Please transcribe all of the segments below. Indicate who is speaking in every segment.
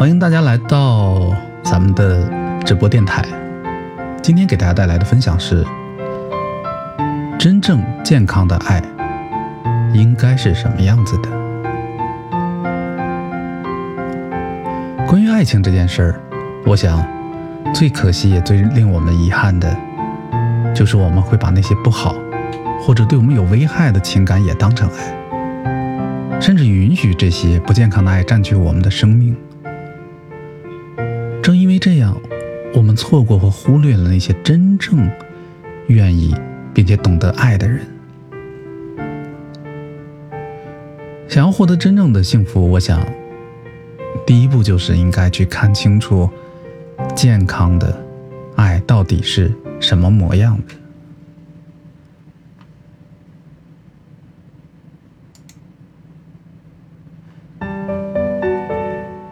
Speaker 1: 欢迎大家来到咱们的直播电台。今天给大家带来的分享是：真正健康的爱应该是什么样子的？关于爱情这件事儿，我想最可惜也最令我们遗憾的，就是我们会把那些不好或者对我们有危害的情感也当成爱，甚至允许这些不健康的爱占据我们的生命。错过或忽略了那些真正愿意并且懂得爱的人。想要获得真正的幸福，我想，第一步就是应该去看清楚健康的爱到底是什么模样的。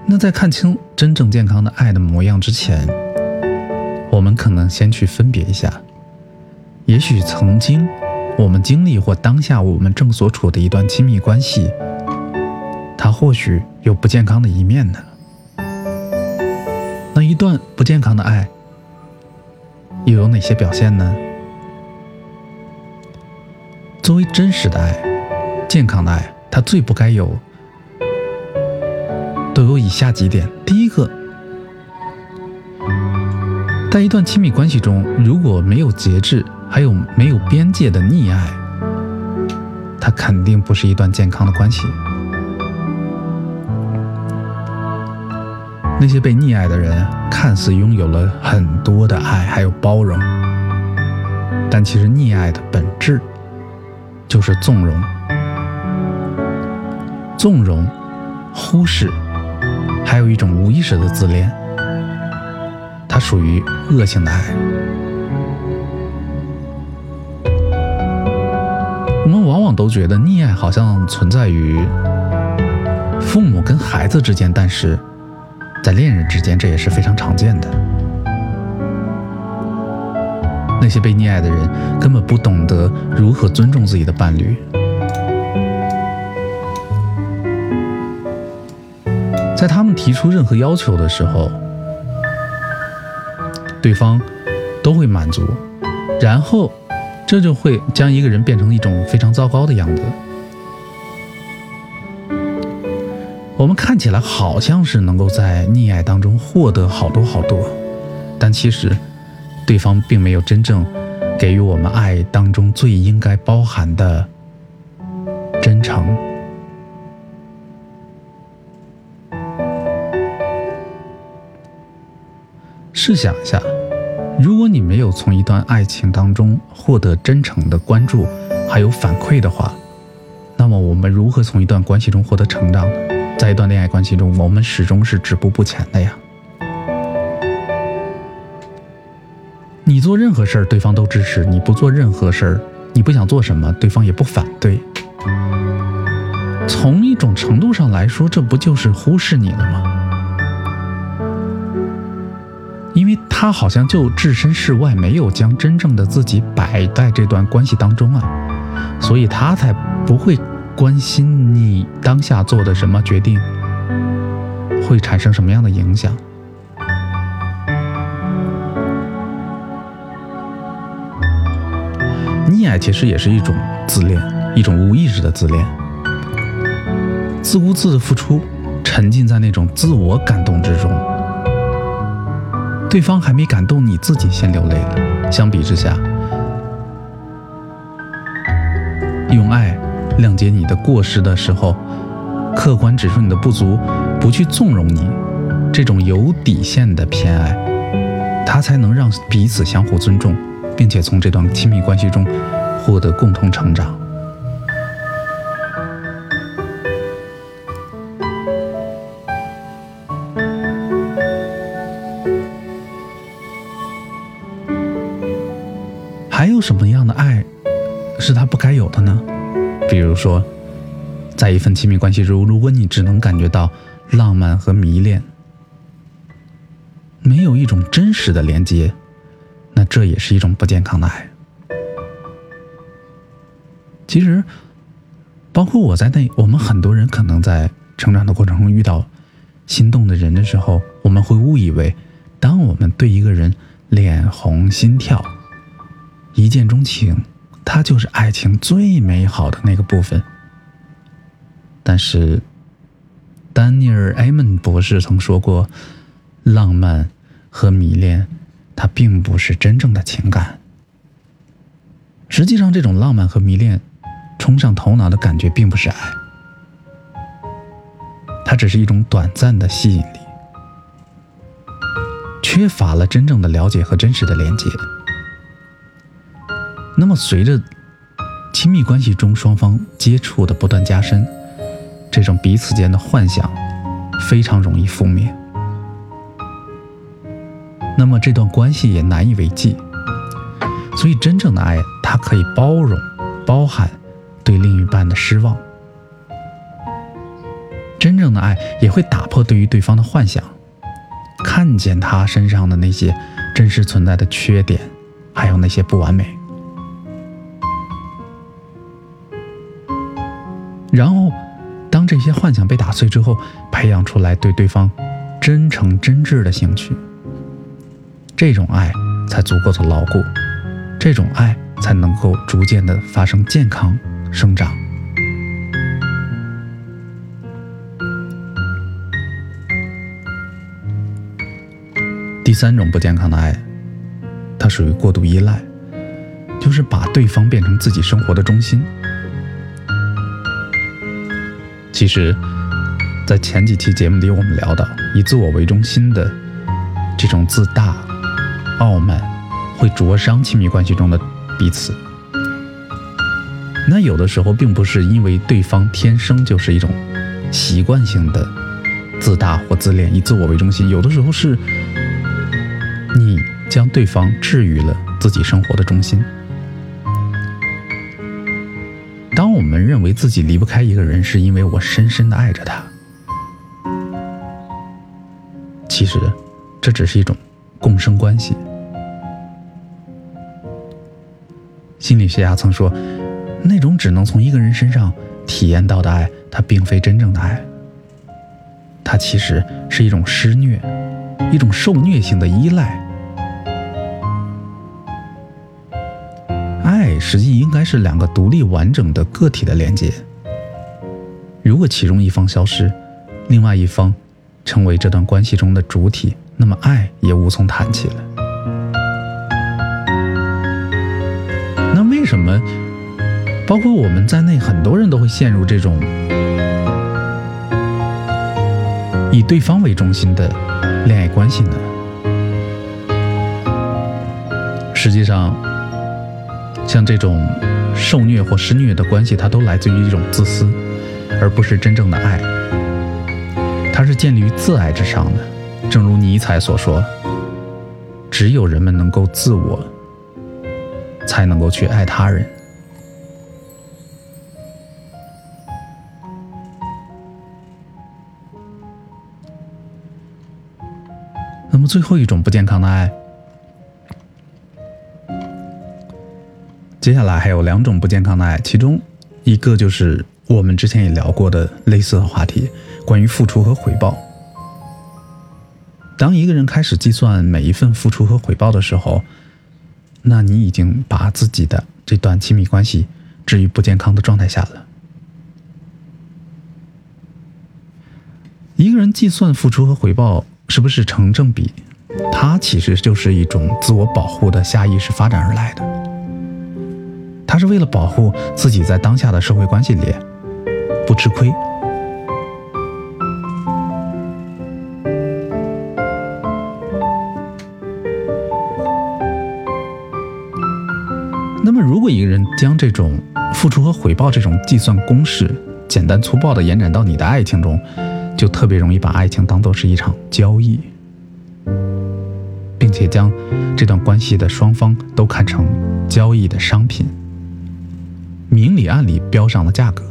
Speaker 1: 那在看清真正健康的爱的模样之前，我们可能先去分别一下，也许曾经我们经历或当下我们正所处的一段亲密关系，它或许有不健康的一面呢。那一段不健康的爱又有哪些表现呢？作为真实的爱、健康的爱，它最不该有。都有以下几点：第一个，在一段亲密关系中，如果没有节制，还有没有边界的溺爱，它肯定不是一段健康的关系。那些被溺爱的人，看似拥有了很多的爱，还有包容，但其实溺爱的本质就是纵容，纵容，忽视。还有一种无意识的自恋，属于恶性的爱。我们往往都觉得溺爱好像存在于父母跟孩子之间，但是在恋人之间，这也是非常常见的。那些被溺爱的人根本不懂得如何尊重自己的伴侣。在他们提出任何要求的时候，对方都会满足，然后这就会将一个人变成一种非常糟糕的样子。我们看起来好像是能够在溺爱当中获得好多好多，但其实对方并没有真正给予我们爱当中最应该包含的真诚。试想一下，如果你没有从一段爱情当中获得真诚的关注，还有反馈的话，那么我们如何从一段关系中获得成长呢？在一段恋爱关系中，我们始终是止步不前的呀。你做任何事儿，对方都支持；你不做任何事儿，你不想做什么，对方也不反对。从一种程度上来说，这不就是忽视你了吗？他好像就置身事外，没有将真正的自己摆在这段关系当中啊，所以他才不会关心你当下做的什么决定会产生什么样的影响。溺爱其实也是一种自恋，一种无意识的自恋，自顾自的付出，沉浸在那种自我感动之中。对方还没感动，你自己先流泪了。相比之下，用爱谅解你的过失的时候，客观指出你的不足，不去纵容你，这种有底线的偏爱，它才能让彼此相互尊重，并且从这段亲密关系中获得共同成长。一份亲密关系中，如果你只能感觉到浪漫和迷恋，没有一种真实的连接，那这也是一种不健康的爱。其实，包括我在内，我们很多人可能在成长的过程中遇到心动的人的时候，我们会误以为，当我们对一个人脸红心跳、一见钟情，他就是爱情最美好的那个部分。但是，丹尼尔·埃蒙博士曾说过，浪漫和迷恋，它并不是真正的情感。实际上，这种浪漫和迷恋冲上头脑的感觉，并不是爱。它只是一种短暂的吸引力，缺乏了真正的了解和真实的连接。那么，随着亲密关系中双方接触的不断加深，这种彼此间的幻想非常容易覆灭。那么，这段关系也难以为继。所以，真正的爱，它可以包容、包含对另一半的失望。真正的爱也会打破对于对方的幻想，看见他身上的那些真实存在的缺点，还有那些不完美。然后，这些幻想被打碎之后，培养出来对对方真诚真挚的兴趣，这种爱才足够的牢固，这种爱才能够逐渐的发生健康生长。第三种不健康的爱，它属于过度依赖，就是把对方变成自己生活的中心。其实，在前几期节目里，我们聊到以自我为中心的这种自大、傲慢，会灼伤亲密关系中的彼此。那有的时候，并不是因为对方天生就是一种习惯性的自大或自恋，以自我为中心，有的时候是。你将对方置于了自己生活的中心。我们认为自己离不开一个人，是因为我深深的爱着他，其实这只是一种共生关系。心理学家曾说，那种只能从一个人身上体验到的爱，它并非真正的爱，它其实是一种施虐。一种受虐性的依赖，实际应该是两个独立完整的个体的连接。如果其中一方消失，另外一方成为这段关系中的主体，那么爱也无从谈起了。那为什么，包括我们在内，很多人都会陷入这种以对方为中心的？恋爱关系呢？实际上，像这种受虐或施虐的关系，它都来自于一种自私，而不是真正的爱。它是建立于自爱之上的。正如尼采所说：“只有人们能够自我，才能够去爱他人。”那么最后一种不健康的爱，接下来还有两种不健康的爱，其中一个就是我们之前也聊过的类似的话题，关于付出和回报。当一个人开始计算每一份付出和回报的时候，那你已经把自己的这段亲密关系置于不健康的状态下了。一个人计算付出和回报。是不是成正比？它其实就是一种自我保护的下意识发展而来的。他是为了保护自己在当下的社会关系里不吃亏。那么，如果一个人将这种付出和回报这种计算公式简单粗暴的延展到你的爱情中，就特别容易把爱情当做是一场交易，并且将这段关系的双方都看成交易的商品，明里暗里标上了价格。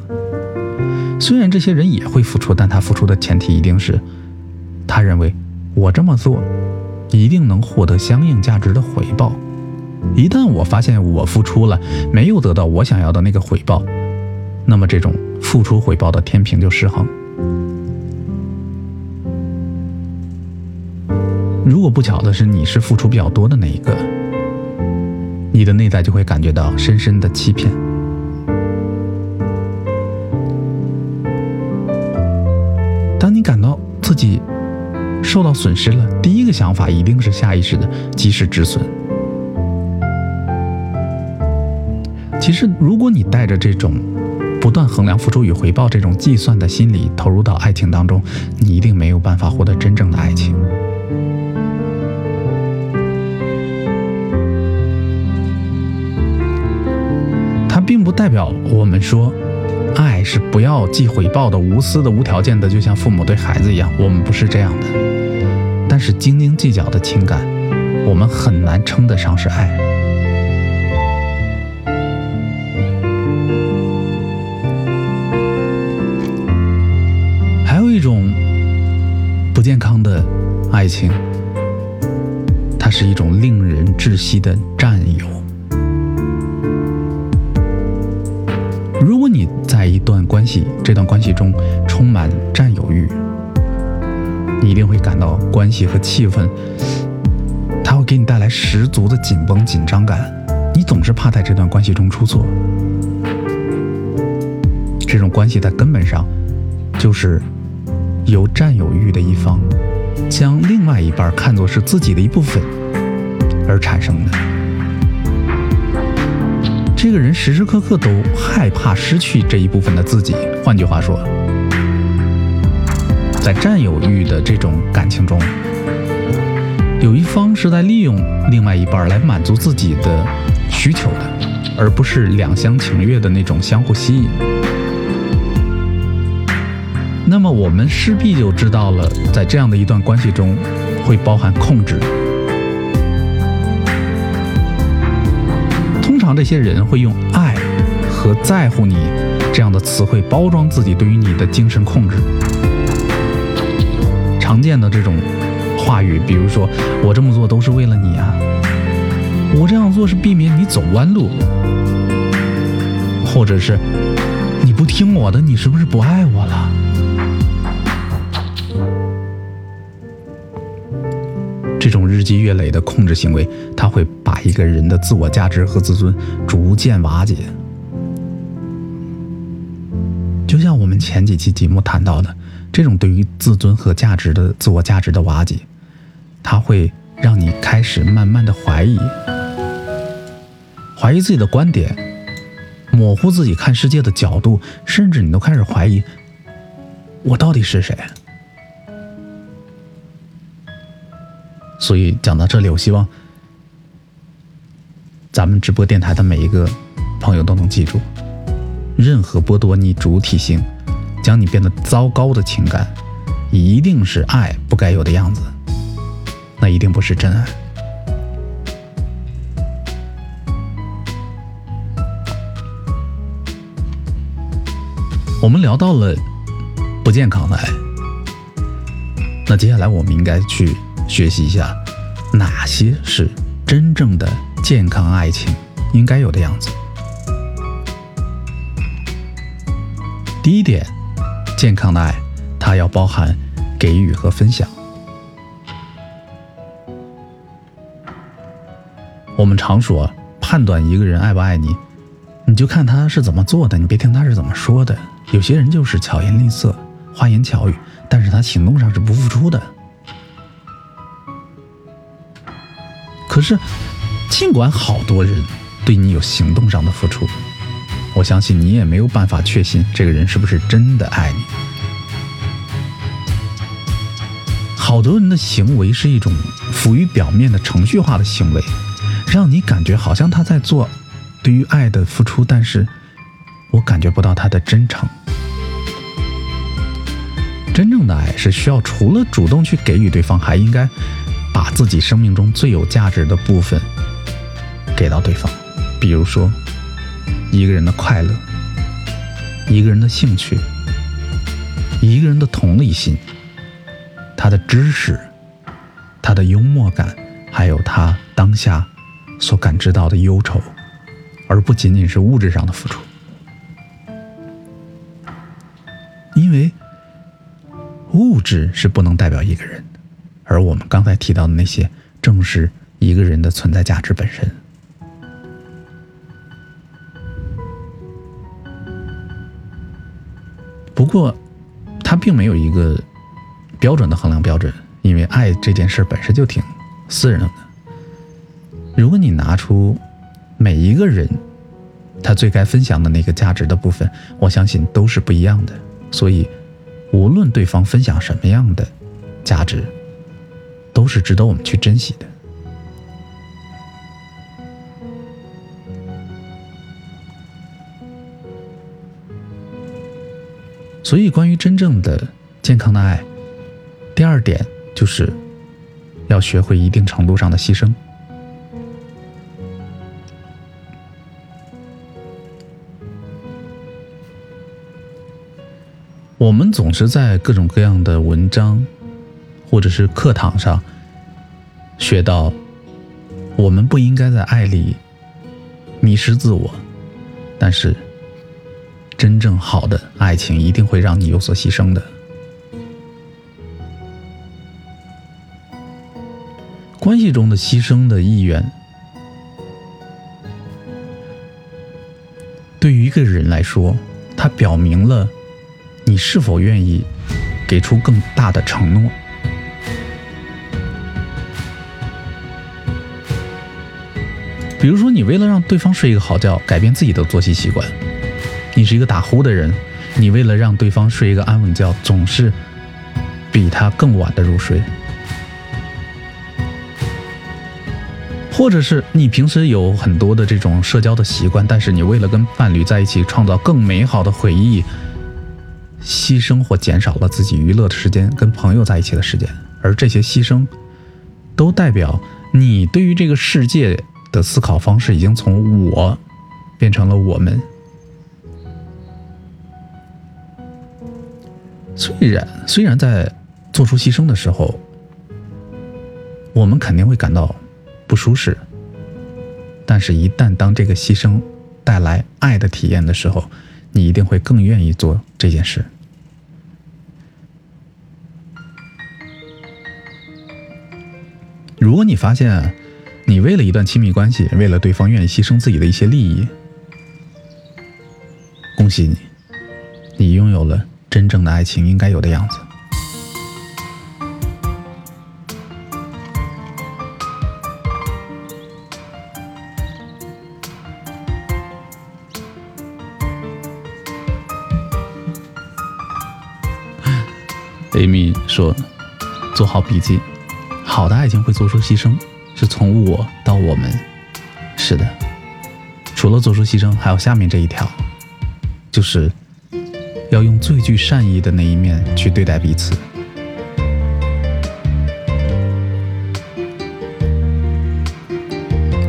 Speaker 1: 虽然这些人也会付出，但他付出的前提一定是，他认为我这么做一定能获得相应价值的回报。一旦我发现我付出了没有得到我想要的那个回报，那么这种付出回报的天平就失衡。如果不巧的是你是付出比较多的那一个，你的内在就会感觉到深深的欺骗。己受到损失了，第一个想法一定是下意识的及时止损。其实，如果你带着这种不断衡量付出与回报这种计算的心理投入到爱情当中，你一定没有办法获得真正的爱情。它并不代表我们说。爱是不要计回报的、无私的、无条件的，就像父母对孩子一样。我们不是这样的，但是斤斤计较的情感，我们很难称得上是爱。还有一种不健康的爱情，它是一种令人窒息的占有。一段关系，这段关系中充满占有欲，你一定会感到关系和气氛，它会给你带来十足的紧绷紧张感。你总是怕在这段关系中出错。这种关系在根本上，就是由占有欲的一方，将另外一半看作是自己的一部分而产生的。这个人时时刻刻都害怕失去这一部分的自己。换句话说，在占有欲的这种感情中，有一方是在利用另外一半来满足自己的需求的，而不是两厢情愿的那种相互吸引。那么，我们势必就知道了，在这样的一段关系中，会包含控制。常这些人会用爱和在乎你这样的词汇包装自己对于你的精神控制。常见的这种话语，比如说“我这么做都是为了你啊”，“我这样做是避免你走弯路”，或者是“你不听我的，你是不是不爱我了”。这种日积月累的控制行为，它会把一个人的自我价值和自尊逐渐瓦解。就像我们前几期节目谈到的，这种对于自尊和价值的自我价值的瓦解，它会让你开始慢慢的怀疑，怀疑自己的观点，模糊自己看世界的角度，甚至你都开始怀疑，我到底是谁？所以讲到这里，我希望咱们直播电台的每一个朋友都能记住：任何剥夺你主体性、将你变得糟糕的情感，一定是爱不该有的样子，那一定不是真爱。我们聊到了不健康的爱，那接下来我们应该去。学习一下，哪些是真正的健康爱情应该有的样子。第一点，健康的爱，它要包含给予和分享。我们常说，判断一个人爱不爱你，你就看他是怎么做的，你别听他是怎么说的。有些人就是巧言令色、花言巧语，但是他行动上是不付出的。可是，尽管好多人对你有行动上的付出，我相信你也没有办法确信这个人是不是真的爱你。好多人的行为是一种浮于表面的程序化的行为，让你感觉好像他在做对于爱的付出，但是我感觉不到他的真诚。真正的爱是需要除了主动去给予对方，还应该。把自己生命中最有价值的部分给到对方，比如说一个人的快乐，一个人的兴趣，一个人的同理心，他的知识，他的幽默感，还有他当下所感知到的忧愁，而不仅仅是物质上的付出，因为物质是不能代表一个人。而我们刚才提到的那些，正是一个人的存在价值本身。不过，它并没有一个标准的衡量标准，因为爱这件事本身就挺私人的。如果你拿出每一个人他最该分享的那个价值的部分，我相信都是不一样的。所以，无论对方分享什么样的价值，都是值得我们去珍惜的。所以，关于真正的健康的爱，第二点就是要学会一定程度上的牺牲。我们总是在各种各样的文章或者是课堂上学到，我们不应该在爱里迷失自我，但是。真正好的爱情一定会让你有所牺牲的。关系中的牺牲的意愿，对于一个人来说，它表明了你是否愿意给出更大的承诺。比如说，你为了让对方睡一个好觉，改变自己的作息习惯。你是一个打呼的人，你为了让对方睡一个安稳觉，总是比他更晚的入睡；或者是你平时有很多的这种社交的习惯，但是你为了跟伴侣在一起创造更美好的回忆，牺牲或减少了自己娱乐的时间，跟朋友在一起的时间，而这些牺牲都代表你对于这个世界的思考方式已经从我变成了我们。虽然虽然在做出牺牲的时候，我们肯定会感到不舒适，但是，一旦当这个牺牲带来爱的体验的时候，你一定会更愿意做这件事。如果你发现你为了一段亲密关系，为了对方愿意牺牲自己的一些利益，恭喜你，你拥有了。真正的爱情应该有的样子。Amy 说：“做好笔记，好的爱情会做出牺牲，是从我到我们。是的，除了做出牺牲，还有下面这一条，就是。”要用最具善意的那一面去对待彼此。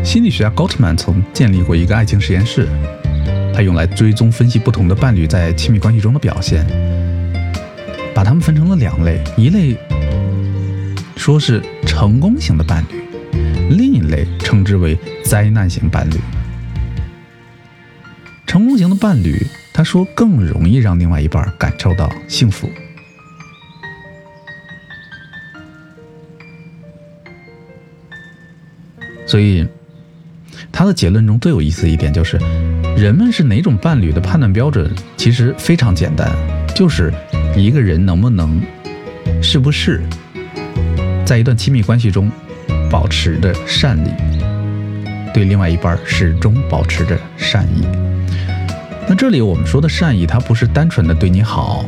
Speaker 1: 心理学家 Gottman 曾建立过一个爱情实验室，他用来追踪分析不同的伴侣在亲密关系中的表现，把他们分成了两类：一类说是成功型的伴侣，另一类称之为灾难型伴侣。成功型的伴侣。他说：“更容易让另外一半感受到幸福。”所以，他的结论中最有意思一点就是，人们是哪种伴侣的判断标准其实非常简单，就是一个人能不能、是不是在一段亲密关系中保持着善意，对另外一半始终保持着善意。那这里我们说的善意，它不是单纯的对你好，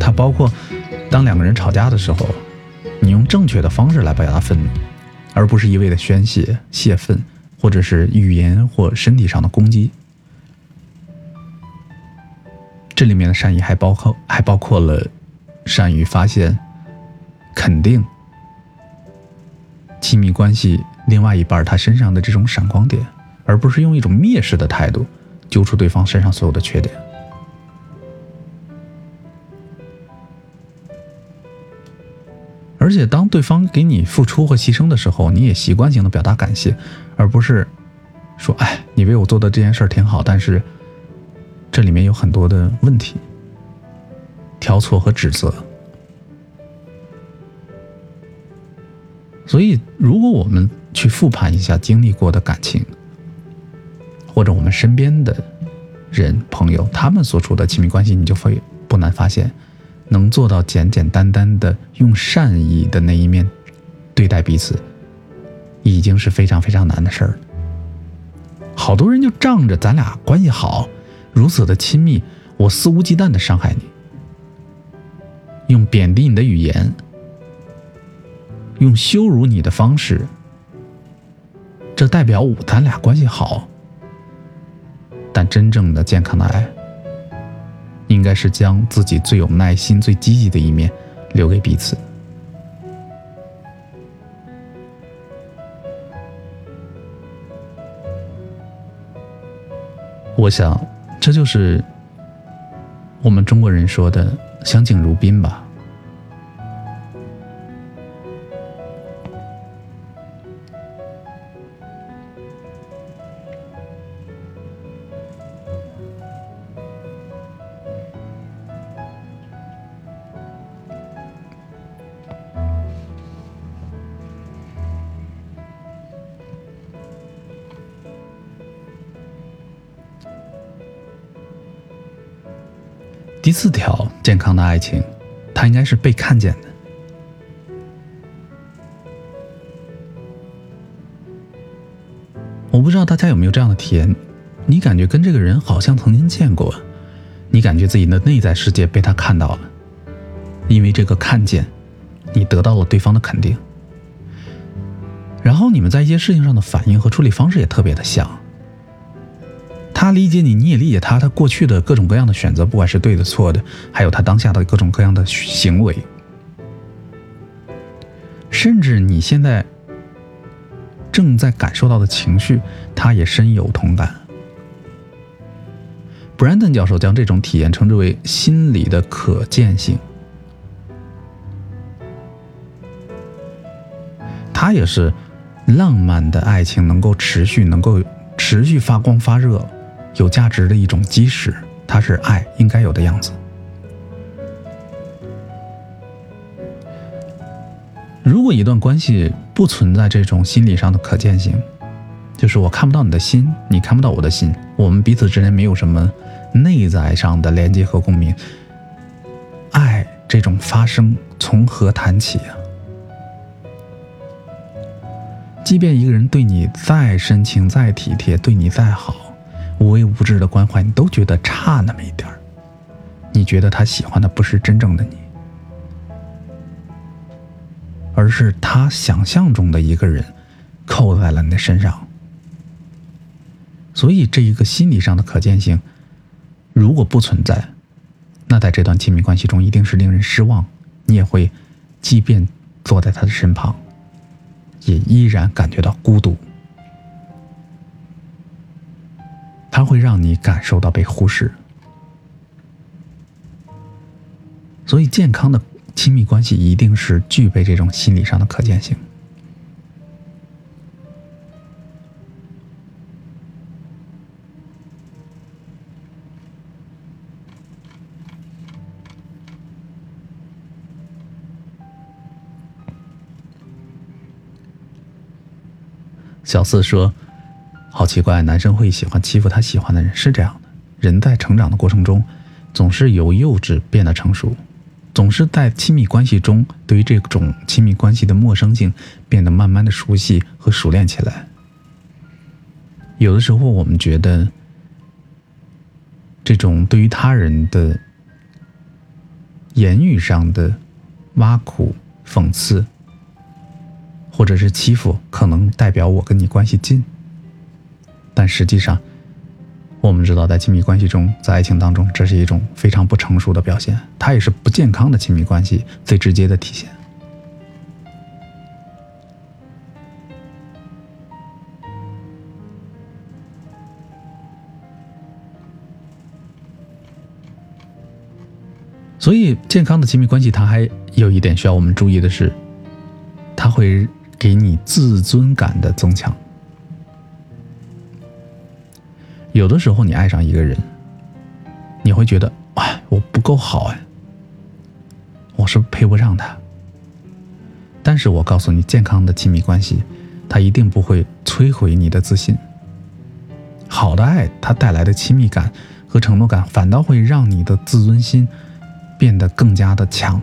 Speaker 1: 它包括当两个人吵架的时候，你用正确的方式来表达愤怒，而不是一味的宣泄泄愤，或者是语言或身体上的攻击。这里面的善意还包括还包括了善于发现、肯定亲密关系另外一半他身上的这种闪光点，而不是用一种蔑视的态度。揪出对方身上所有的缺点，而且当对方给你付出或牺牲的时候，你也习惯性的表达感谢，而不是说：“哎，你为我做的这件事儿挺好，但是这里面有很多的问题，挑错和指责。”所以，如果我们去复盘一下经历过的感情，或者我们身边的人朋友他们所处的亲密关系，你就会不难发现，能做到简简单单的用善意的那一面对待彼此，已经是非常非常难的事儿。好多人就仗着咱俩关系好，如此的亲密，我肆无忌惮的伤害你，用贬低你的语言，用羞辱你的方式，这代表我咱俩关系好。但真正的健康的爱，应该是将自己最有耐心、最积极的一面留给彼此。我想，这就是我们中国人说的“相敬如宾”吧。第四条，健康的爱情，它应该是被看见的。我不知道大家有没有这样的体验，你感觉跟这个人好像曾经见过，你感觉自己的内在世界被他看到了，因为这个看见，你得到了对方的肯定，然后你们在一些事情上的反应和处理方式也特别的像。他理解你，你也理解他。他过去的各种各样的选择，不管是对的、错的，还有他当下的各种各样的行为，甚至你现在正在感受到的情绪，他也深有同感。Brandon 教授将这种体验称之为心理的可见性。他也是浪漫的爱情能够持续、能够持续发光发热。有价值的一种基石，它是爱应该有的样子。如果一段关系不存在这种心理上的可见性，就是我看不到你的心，你看不到我的心，我们彼此之间没有什么内在上的连接和共鸣，爱这种发生从何谈起啊？即便一个人对你再深情、再体贴，对你再好。无微无至的关怀，你都觉得差那么一点儿。你觉得他喜欢的不是真正的你，而是他想象中的一个人扣在了你的身上。所以，这一个心理上的可见性如果不存在，那在这段亲密关系中一定是令人失望。你也会，即便坐在他的身旁，也依然感觉到孤独。它会让你感受到被忽视，所以健康的亲密关系一定是具备这种心理上的可见性。小四说。好奇怪，男生会喜欢欺负他喜欢的人，是这样的。人在成长的过程中，总是由幼稚变得成熟，总是在亲密关系中，对于这种亲密关系的陌生性变得慢慢的熟悉和熟练起来。有的时候，我们觉得这种对于他人的言语上的挖苦、讽刺，或者是欺负，可能代表我跟你关系近。但实际上，我们知道，在亲密关系中，在爱情当中，这是一种非常不成熟的表现，它也是不健康的亲密关系最直接的体现。所以，健康的亲密关系，它还有一点需要我们注意的是，它会给你自尊感的增强。有的时候，你爱上一个人，你会觉得，哎，我不够好哎，我是配不上他？但是我告诉你，健康的亲密关系，它一定不会摧毁你的自信。好的爱，它带来的亲密感和承诺感，反倒会让你的自尊心变得更加的强。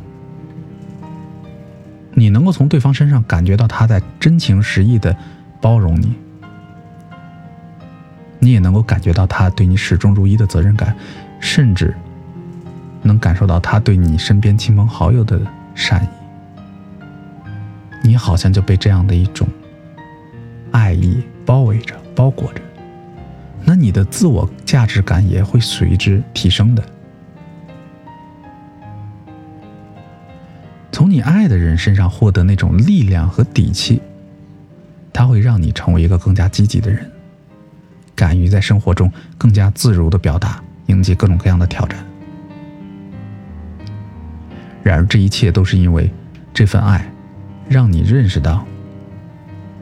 Speaker 1: 你能够从对方身上感觉到他在真情实意的包容你，你也能够感觉到他对你始终如一的责任感，甚至能感受到他对你身边亲朋好友的善意。你好像就被这样的一种爱意包围着、包裹着，那你的自我价值感也会随之提升的。从你爱的人身上获得那种力量和底气，它会让你成为一个更加积极的人，敢于在生活中更加自如的表达，迎接各种各样的挑战。然而，这一切都是因为这份爱。让你认识到，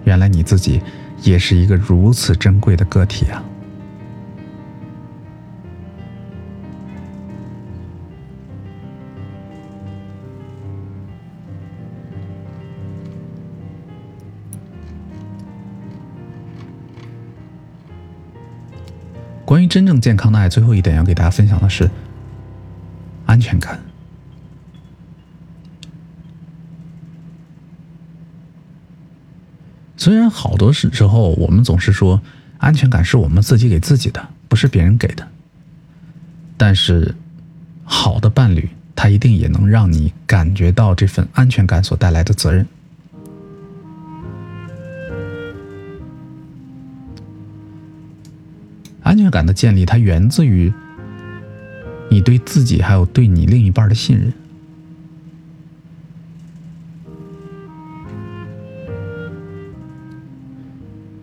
Speaker 1: 原来你自己也是一个如此珍贵的个体啊！关于真正健康的爱，最后一点要给大家分享的是安全感。虽然好多时之后，我们总是说安全感是我们自己给自己的，不是别人给的。但是，好的伴侣，他一定也能让你感觉到这份安全感所带来的责任。感的建立，它源自于你对自己还有对你另一半的信任。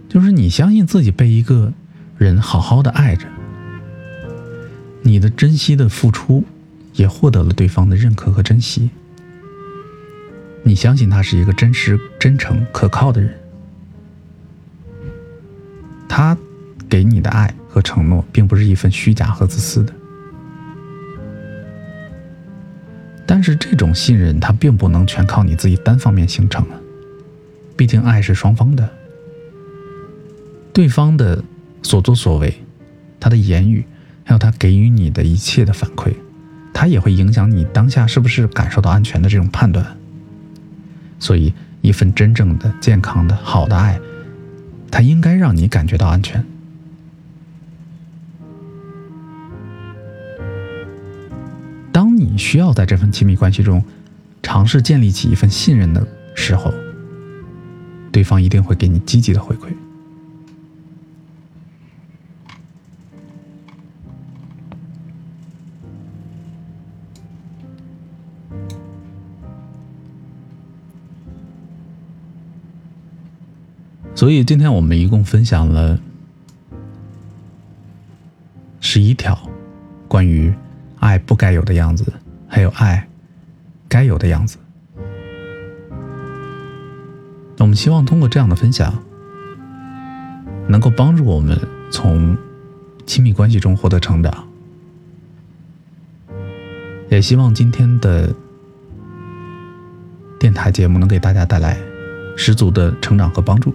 Speaker 1: 就是你相信自己被一个人好好的爱着，你的珍惜的付出也获得了对方的认可和珍惜。你相信他是一个真实、真诚、可靠的人，他给你的爱和承诺并不是一份虚假和自私的。但是这种信任，它并不能全靠你自己单方面形成啊，毕竟爱是双方的。对方的所作所为，他的言语，还有他给予你的一切的反馈，他也会影响你当下是不是感受到安全的这种判断。所以，一份真正的、健康的、好的爱，它应该让你感觉到安全。你需要在这份亲密关系中尝试建立起一份信任的时候，对方一定会给你积极的回馈。所以今天我们一共分享了十一条关于爱不该有的样子，还有爱该有的样子。我们希望通过这样的分享，能够帮助我们从亲密关系中获得成长，也希望今天的电台节目能给大家带来十足的成长和帮助。